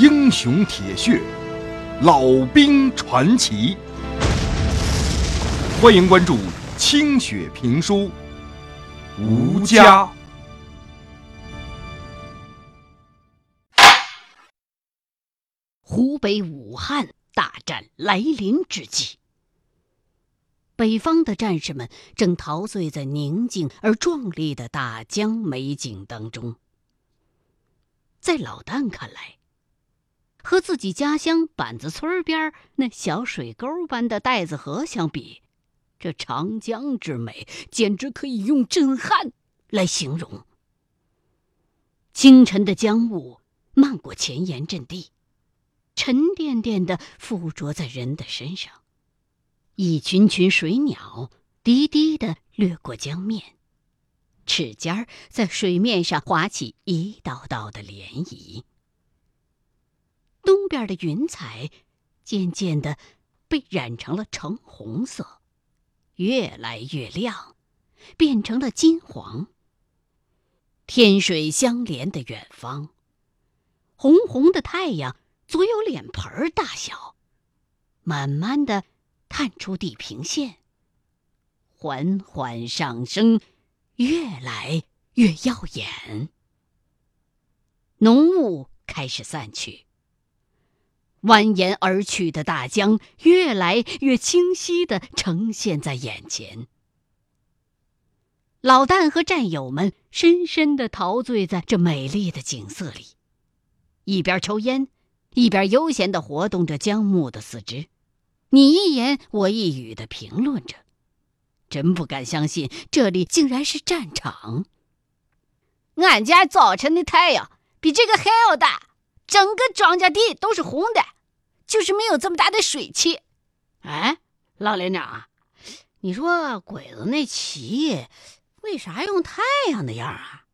英雄铁血，老兵传奇。欢迎关注清雪评书，吴家。湖北武汉大战来临之际，北方的战士们正陶醉在宁静而壮丽的大江美景当中。在老旦看来，和自己家乡板子村边那小水沟般的袋子河相比，这长江之美简直可以用震撼来形容。清晨的江雾漫过前沿阵地。沉甸甸的附着在人的身上，一群群水鸟低低的掠过江面，齿尖儿在水面上划起一道道的涟漪。边的云彩渐渐的被染成了橙红色，越来越亮，变成了金黄。天水相连的远方，红红的太阳。足有脸盆儿大小，慢慢的探出地平线，缓缓上升，越来越耀眼。浓雾开始散去，蜿蜒而去的大江越来越清晰的呈现在眼前。老旦和战友们深深的陶醉在这美丽的景色里，一边抽烟。一边悠闲地活动着姜木的四肢，你一言我一语地评论着，真不敢相信这里竟然是战场。俺家早晨的太阳比这个还要大，整个庄稼地都是红的，就是没有这么大的水汽。哎，老连长啊，你说鬼子那旗为啥用太阳的样啊？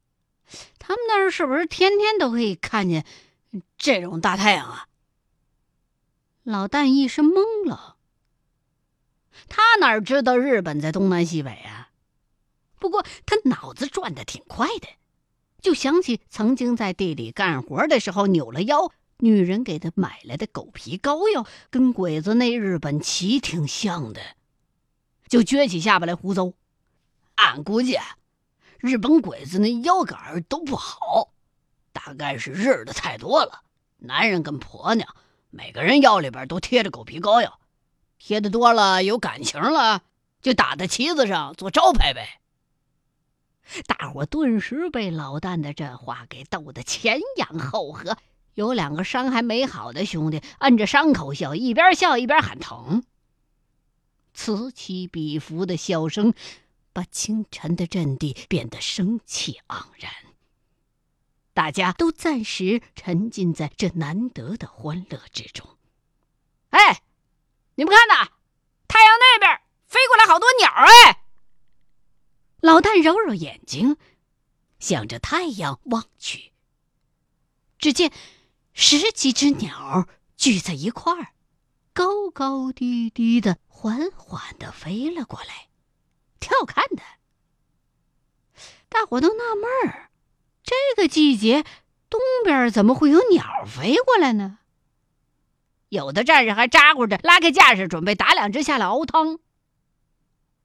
他们那儿是不是天天都可以看见？这种大太阳啊！老旦一时懵了。他哪知道日本在东南西北啊？不过他脑子转的挺快的，就想起曾经在地里干活的时候扭了腰，女人给他买来的狗皮膏药，跟鬼子那日本旗挺像的，就撅起下巴来胡诌。俺估计，日本鬼子那腰杆都不好。大概是日的太多了，男人跟婆娘每个人腰里边都贴着狗皮膏药，贴的多了有感情了，就打在旗子上做招牌呗。大伙顿时被老旦的这话给逗得前仰后合，有两个伤还没好的兄弟摁着伤口笑，一边笑一边喊疼。此起彼伏的笑声，把清晨的阵地变得生气盎然。大家都暂时沉浸在这难得的欢乐之中。哎，你们看呐，太阳那边飞过来好多鸟哎！老旦揉揉眼睛，向着太阳望去。只见十几只鸟聚在一块儿，高高低低的，缓缓的飞了过来，挺好看的。大伙都纳闷儿。这个季节，东边怎么会有鸟飞过来呢？有的战士还咋呼着拉开架势，准备打两只下来熬汤。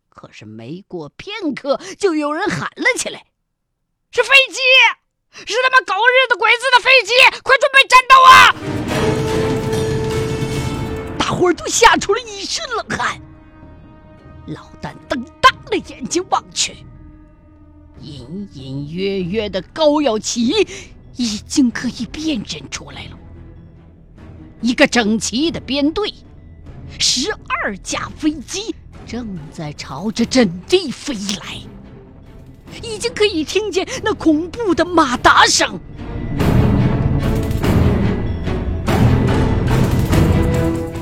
可是没过片刻，就有人喊了起来：“是飞机！是他妈狗日的鬼子的飞机！快准备战斗啊！”大伙儿都吓出了一身冷汗。老旦瞪大了眼睛望去。隐隐约约的膏药旗已经可以辨认出来了，一个整齐的编队，十二架飞机正在朝着阵地飞来，已经可以听见那恐怖的马达声。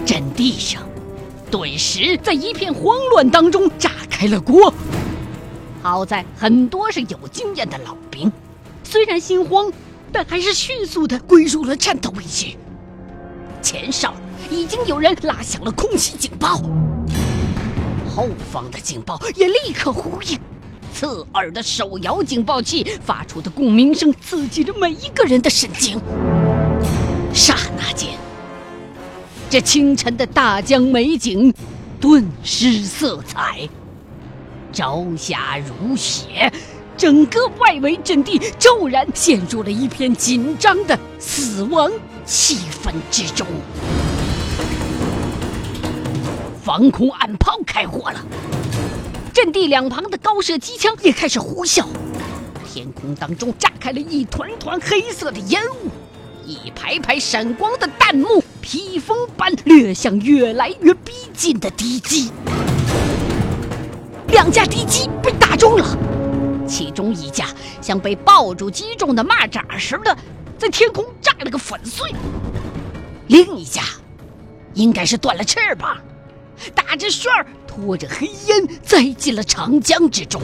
阵地上顿时在一片慌乱当中炸开了锅。好在很多是有经验的老兵，虽然心慌，但还是迅速的归入了战斗位置。前哨已经有人拉响了空袭警报，后方的警报也立刻呼应。刺耳的手摇警报器发出的共鸣声刺激着每一个人的神经。刹那间这清晨的大江美景顿失色彩，朝霞如血，整个外围阵地骤然陷入了一片紧张的死亡气氛之中。防空暗炮开火了，阵地两旁的高射机枪也开始呼啸，天空当中炸开了一团团黑色的烟雾。一排排闪光的弹幕，披风般掠向越来越逼近的敌机。两架敌机被打中了，其中一架像被爆竹击中的蚂蚱似的，在天空炸了个粉碎；另一架应该是断了翅膀，打着旋儿，拖着黑烟，栽进了长江之中。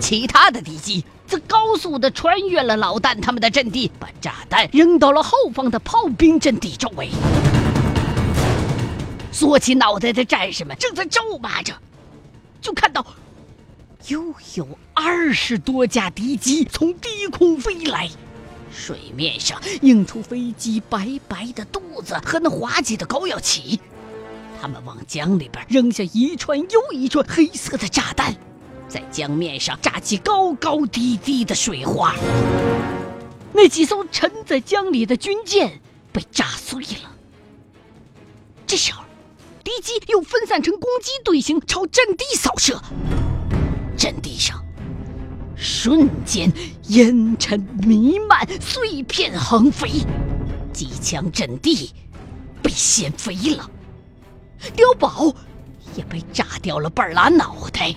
其他的敌机。则高速的穿越了老旦他们的阵地，把炸弹扔到了后方的炮兵阵地周围。缩起脑袋的战士们正在咒骂着，就看到又有二十多架敌机从低空飞来，水面上映出飞机白白的肚子和那滑稽的高腰旗，他们往江里边扔下一串又一串黑色的炸弹。在江面上炸起高高低低的水花，那几艘沉在江里的军舰被炸碎了。这时候，敌机又分散成攻击队形，朝阵地扫射。阵地上瞬间烟尘弥漫，碎片横飞，机枪阵地被掀飞了，碉堡也被炸掉了半拉脑袋。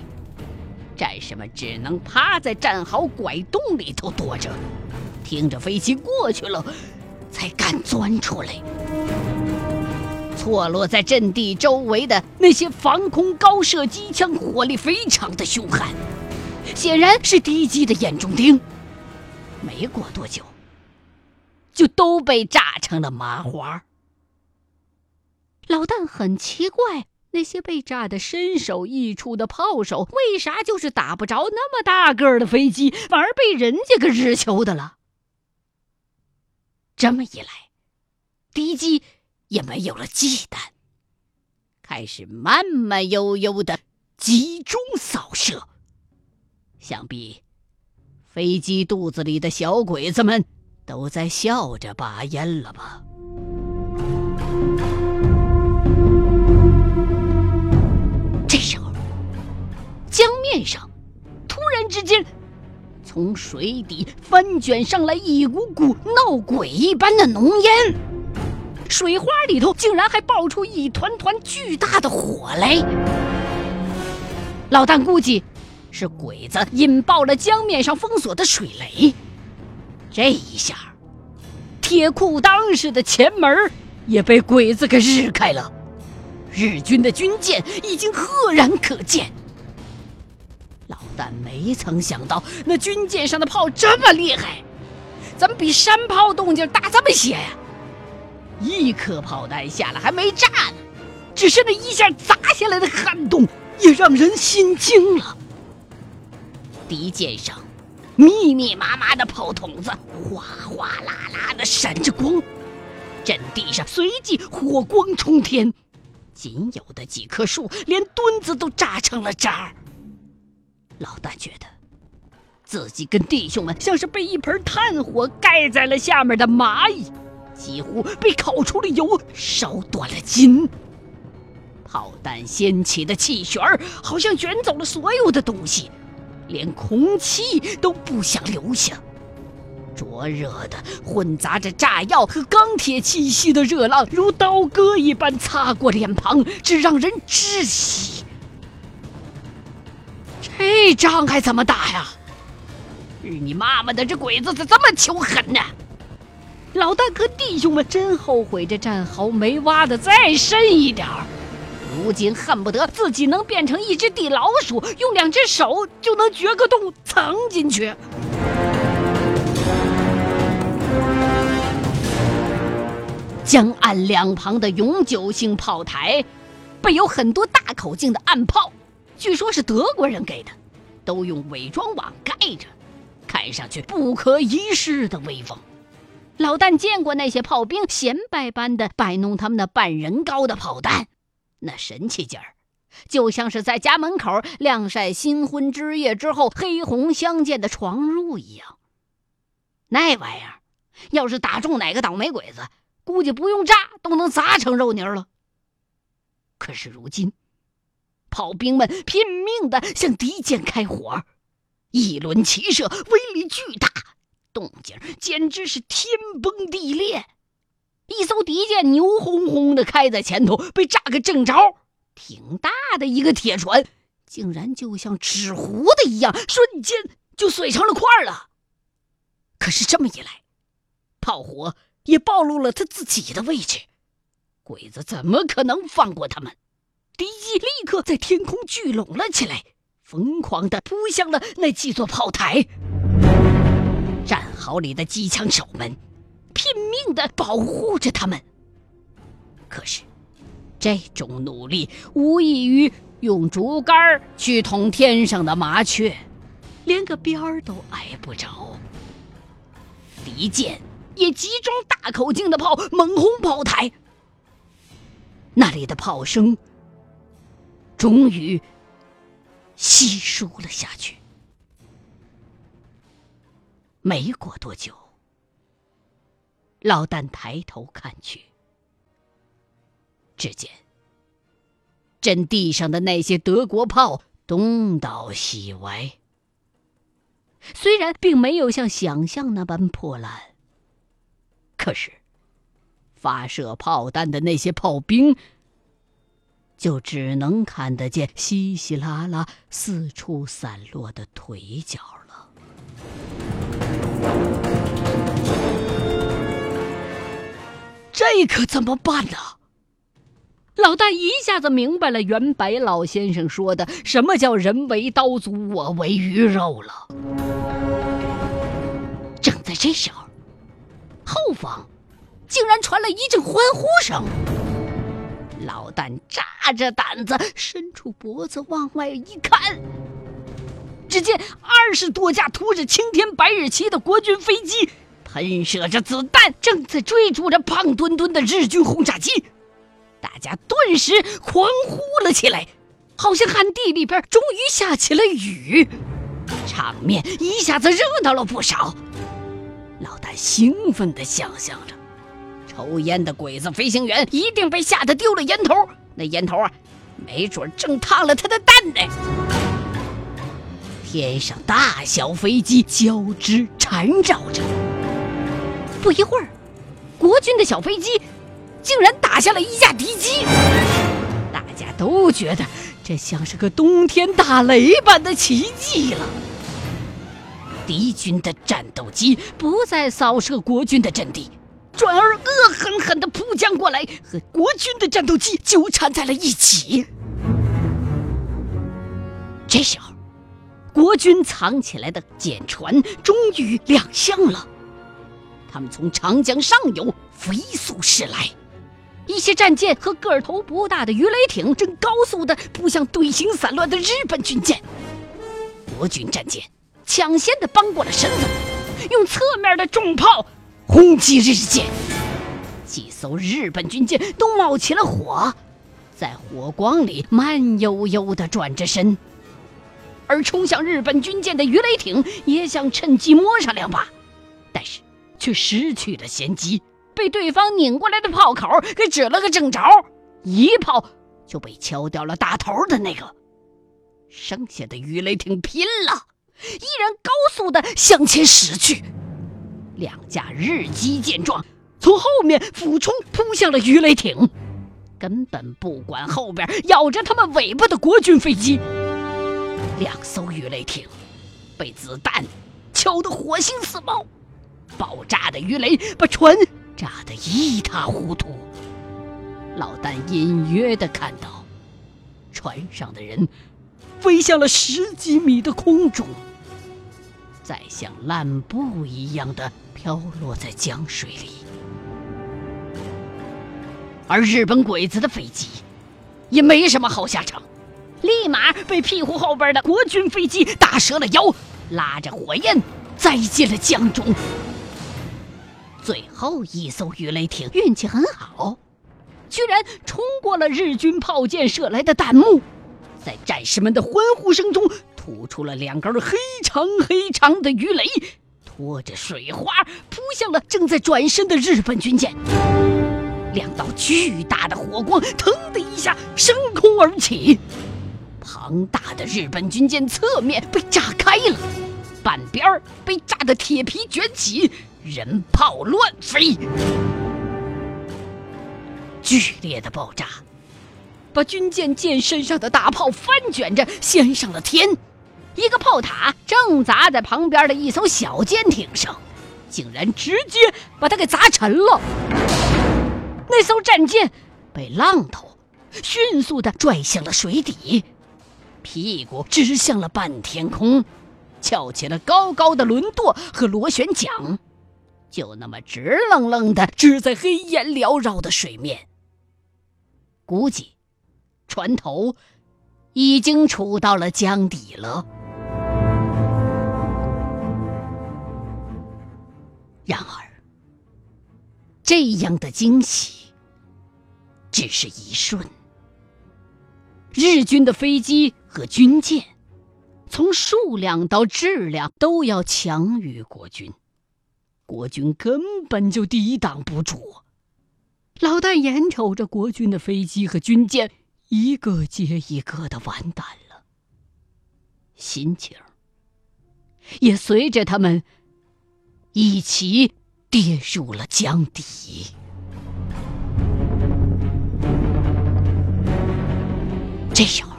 战士们只能趴在战壕拐洞里头躲着，听着飞机过去了，才敢钻出来。错落在阵地周围的那些防空高射机枪，火力非常的凶悍，显然是敌机的眼中钉。没过多久，就都被炸成了麻花。老旦很奇怪。那些被炸得身首异处的炮手，为啥就是打不着那么大个儿的飞机，反而被人家给日球的了？这么一来，敌机也没有了忌惮，开始慢慢悠悠的集中扫射。想必飞机肚子里的小鬼子们都在笑着把烟了吧？面上，突然之间，从水底翻卷上来一股股闹鬼一般的浓烟，水花里头竟然还爆出一团团巨大的火来。老旦估计是鬼子引爆了江面上封锁的水雷，这一下，铁裤裆似的前门也被鬼子给日开了，日军的军舰已经赫然可见。但没曾想到，那军舰上的炮这么厉害，怎么比山炮动静大这么些呀？一颗炮弹下来还没炸呢，只是那一下砸下来的撼动也让人心惊了。敌舰上密密麻麻的炮筒子哗哗啦啦的闪着光，阵地上随即火光冲天，仅有的几棵树连墩子都炸成了渣儿。老大觉得，自己跟弟兄们像是被一盆炭火盖在了下面的蚂蚁，几乎被烤出了油，烧断了筋。炮弹掀起的气旋儿，好像卷走了所有的东西，连空气都不想留下。灼热的、混杂着炸药和钢铁气息的热浪，如刀割一般擦过脸庞，只让人窒息。这仗还怎么打呀？日你妈妈的，这鬼子咋这么求狠呢？老大和弟兄们真后悔这战壕没挖的再深一点儿，如今恨不得自己能变成一只地老鼠，用两只手就能掘个洞藏进去。江岸两旁的永久性炮台，备有很多大口径的暗炮。据说是德国人给的，都用伪装网盖着，看上去不可一世的威风。老旦见过那些炮兵显摆般的摆弄他们那半人高的炮弹，那神气劲儿，就像是在家门口晾晒新婚之夜之后黑红相间的床褥一样。那玩意儿，要是打中哪个倒霉鬼子，估计不用炸都能砸成肉泥了。可是如今，炮兵们拼命的向敌舰开火，一轮齐射，威力巨大，动静简直是天崩地裂。一艘敌舰牛哄哄的开在前头，被炸个正着。挺大的一个铁船，竟然就像纸糊的一样，瞬间就碎成了块了。可是这么一来，炮火也暴露了他自己的位置。鬼子怎么可能放过他们？敌机立刻在天空聚拢了起来，疯狂地扑向了那几座炮台。战壕里的机枪手们拼命地保护着他们。可是，这种努力无异于用竹竿去捅天上的麻雀，连个边儿都挨不着。敌舰也集中大口径的炮猛轰炮台。那里的炮声终于稀疏了下去。没过多久，老旦抬头看去，只见阵地上的那些德国炮东倒西歪，虽然并没有像想象那般破烂，可是。发射炮弹的那些炮兵，就只能看得见稀稀拉拉、四处散落的腿脚了。这可怎么办呢？老大一下子明白了袁白老先生说的“什么叫人为刀俎，我为鱼肉”了。正在这时候，后方。竟然传来一阵欢呼声。老旦扎着胆子伸出脖子往外一看，只见二十多架涂着青天白日旗的国军飞机喷射着子弹，正在追逐着胖墩墩的日军轰炸机。大家顿时狂呼了起来，好像旱地里边终于下起了雨，场面一下子热闹了不少。老旦兴奋地想象着。抽烟的鬼子飞行员一定被吓得丢了烟头，那烟头啊，没准正烫了他的蛋呢。天上大小飞机交织缠绕着，不一会儿，国军的小飞机竟然打下了一架敌机。大家都觉得这像是个冬天打雷般的奇迹了。敌军的战斗机不再扫射国军的阵地。转而恶狠狠地扑将过来，和国军的战斗机纠缠在了一起。这时候，国军藏起来的舰船终于亮相了。他们从长江上游飞速驶来，一些战舰和个头不大的鱼雷艇正高速地扑向队形散乱的日本军舰。国军战舰抢先地扳过了身子，用侧面的重炮。轰击日舰，几艘日本军舰都冒起了火，在火光里慢悠悠地转着身。而冲向日本军舰的鱼雷艇也想趁机摸上两把，但是却失去了先机，被对方拧过来的炮口给指了个正着，一炮就被敲掉了大头的那个。剩下的鱼雷艇拼了，依然高速地向前驶去。两架日机见状，从后面俯冲扑向了鱼雷艇，根本不管后边咬着他们尾巴的国军飞机。两艘鱼雷艇被子弹敲得火星四冒，爆炸的鱼雷把船炸得一塌糊涂。老旦隐约的看到，船上的人飞向了十几米的空中，再像烂布一样的。飘落在江水里，而日本鬼子的飞机也没什么好下场，立马被屁股后边的国军飞机打折了腰，拉着火焰栽进了江中。最后一艘鱼雷艇运气很好，居然冲过了日军炮舰射来的弹幕，在战士们的欢呼声中，吐出了两根黑长黑长的鱼雷，拖着水花扑向了正在转身的日本军舰。两道巨大的火光，腾的一下升空而起，庞大的日本军舰侧面被炸开了，半边被炸得铁皮卷起，人炮乱飞。剧烈的爆炸把军舰舰身上的大炮翻卷着掀上了天，一个炮塔正砸在旁边的一艘小舰艇上，竟然直接把它给砸沉了。那艘战舰被浪头迅速地拽向了水底，屁股指向了半天空，翘起了高高的轮舵和螺旋桨，就那么直愣愣地支在黑烟缭绕的水面。估计船头已经触到了江底了。然而。这样的惊喜只是一瞬。日军的飞机和军舰，从数量到质量都要强于国军，国军根本就抵挡不住。老旦眼瞅着国军的飞机和军舰一个接一个的完蛋了，心情也随着他们一起。跌入了江底。这时候，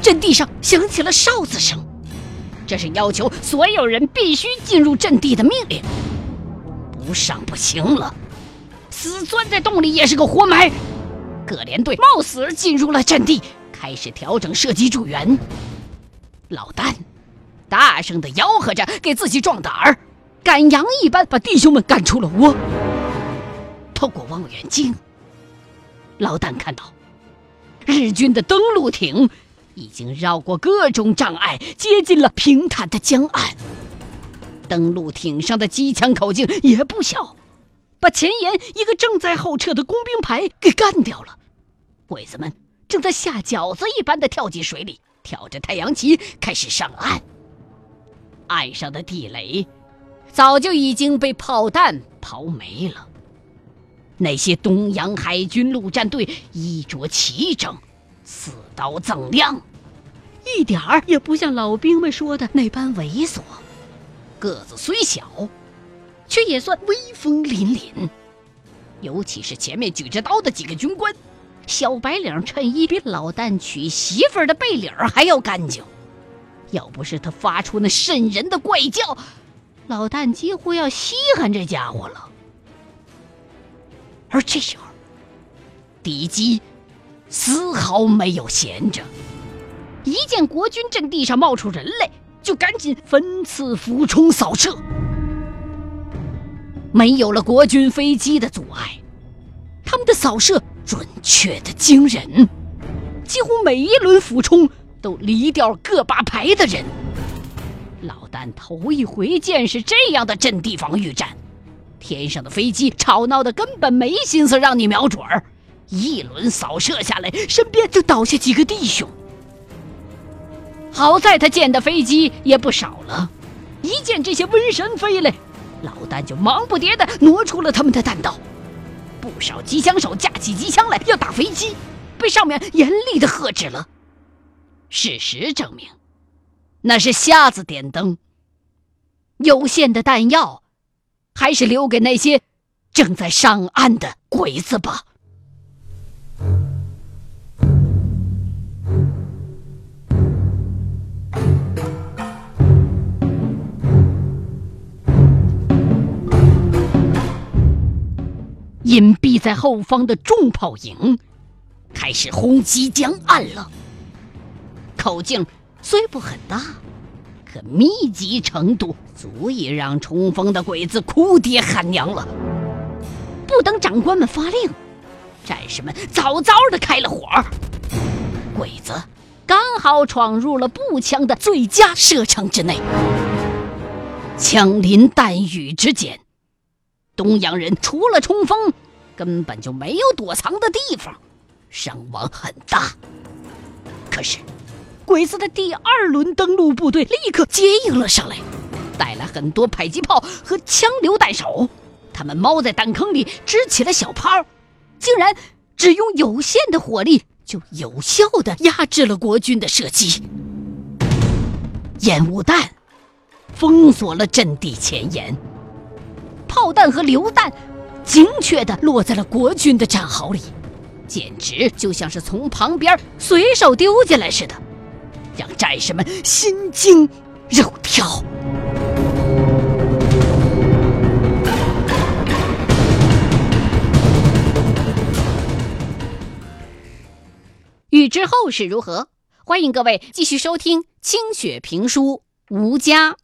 阵地上响起了哨子声，这是要求所有人必须进入阵地的命令。不上不行了，死钻在洞里也是个活埋。各连队冒死进入了阵地，开始调整射击助援。老旦大声的吆喝着，给自己壮胆儿。赶羊一般把弟兄们赶出了窝。透过望远镜，老旦看到日军的登陆艇已经绕过各种障碍，接近了平坦的江岸。登陆艇上的机枪口径也不小，把前沿一个正在后撤的工兵排给干掉了。鬼子们正在下饺子一般的跳进水里，挑着太阳旗开始上岸。岸上的地雷。早就已经被炮弹刨没了。那些东洋海军陆战队衣着齐整，刺刀锃亮，一点儿也不像老兵们说的那般猥琐。个子虽小，却也算威风凛凛。尤其是前面举着刀的几个军官，小白领衬衣比老旦娶媳妇儿的背领还要干净。要不是他发出那瘆人的怪叫。老旦几乎要稀罕这家伙了，而这时候，敌机丝毫没有闲着，一见国军阵地上冒出人来，就赶紧分次俯冲扫射。没有了国军飞机的阻碍，他们的扫射准确的惊人，几乎每一轮俯冲都离掉个把排的人。老旦头一回见识这样的阵地防御战，天上的飞机吵闹的根本没心思让你瞄准儿，一轮扫射下来，身边就倒下几个弟兄。好在他见的飞机也不少了，一见这些瘟神飞来，老丹就忙不迭的挪出了他们的弹道。不少机枪手架起机枪来要打飞机，被上面严厉的喝止了。事实证明。那是瞎子点灯。有限的弹药，还是留给那些正在上岸的鬼子吧。隐蔽在后方的重炮营开始轰击江岸了，口径。虽不很大，可密集程度足以让冲锋的鬼子哭爹喊娘了。不等长官们发令，战士们早早的开了火。鬼子刚好闯入了步枪的最佳射程之内。枪林弹雨之间，东洋人除了冲锋，根本就没有躲藏的地方，伤亡很大。可是，鬼子的第二轮登陆部队立刻接应了上来，带来很多迫击炮和枪榴弹手。他们猫在弹坑里支起了小炮，竟然只用有限的火力就有效地压制了国军的射击。烟雾弹封锁了阵地前沿，炮弹和榴弹精确地落在了国军的战壕里，简直就像是从旁边随手丢进来似的，让战士们心惊肉跳。欲知后事如何，欢迎各位继续收听清雪评书《吴家》。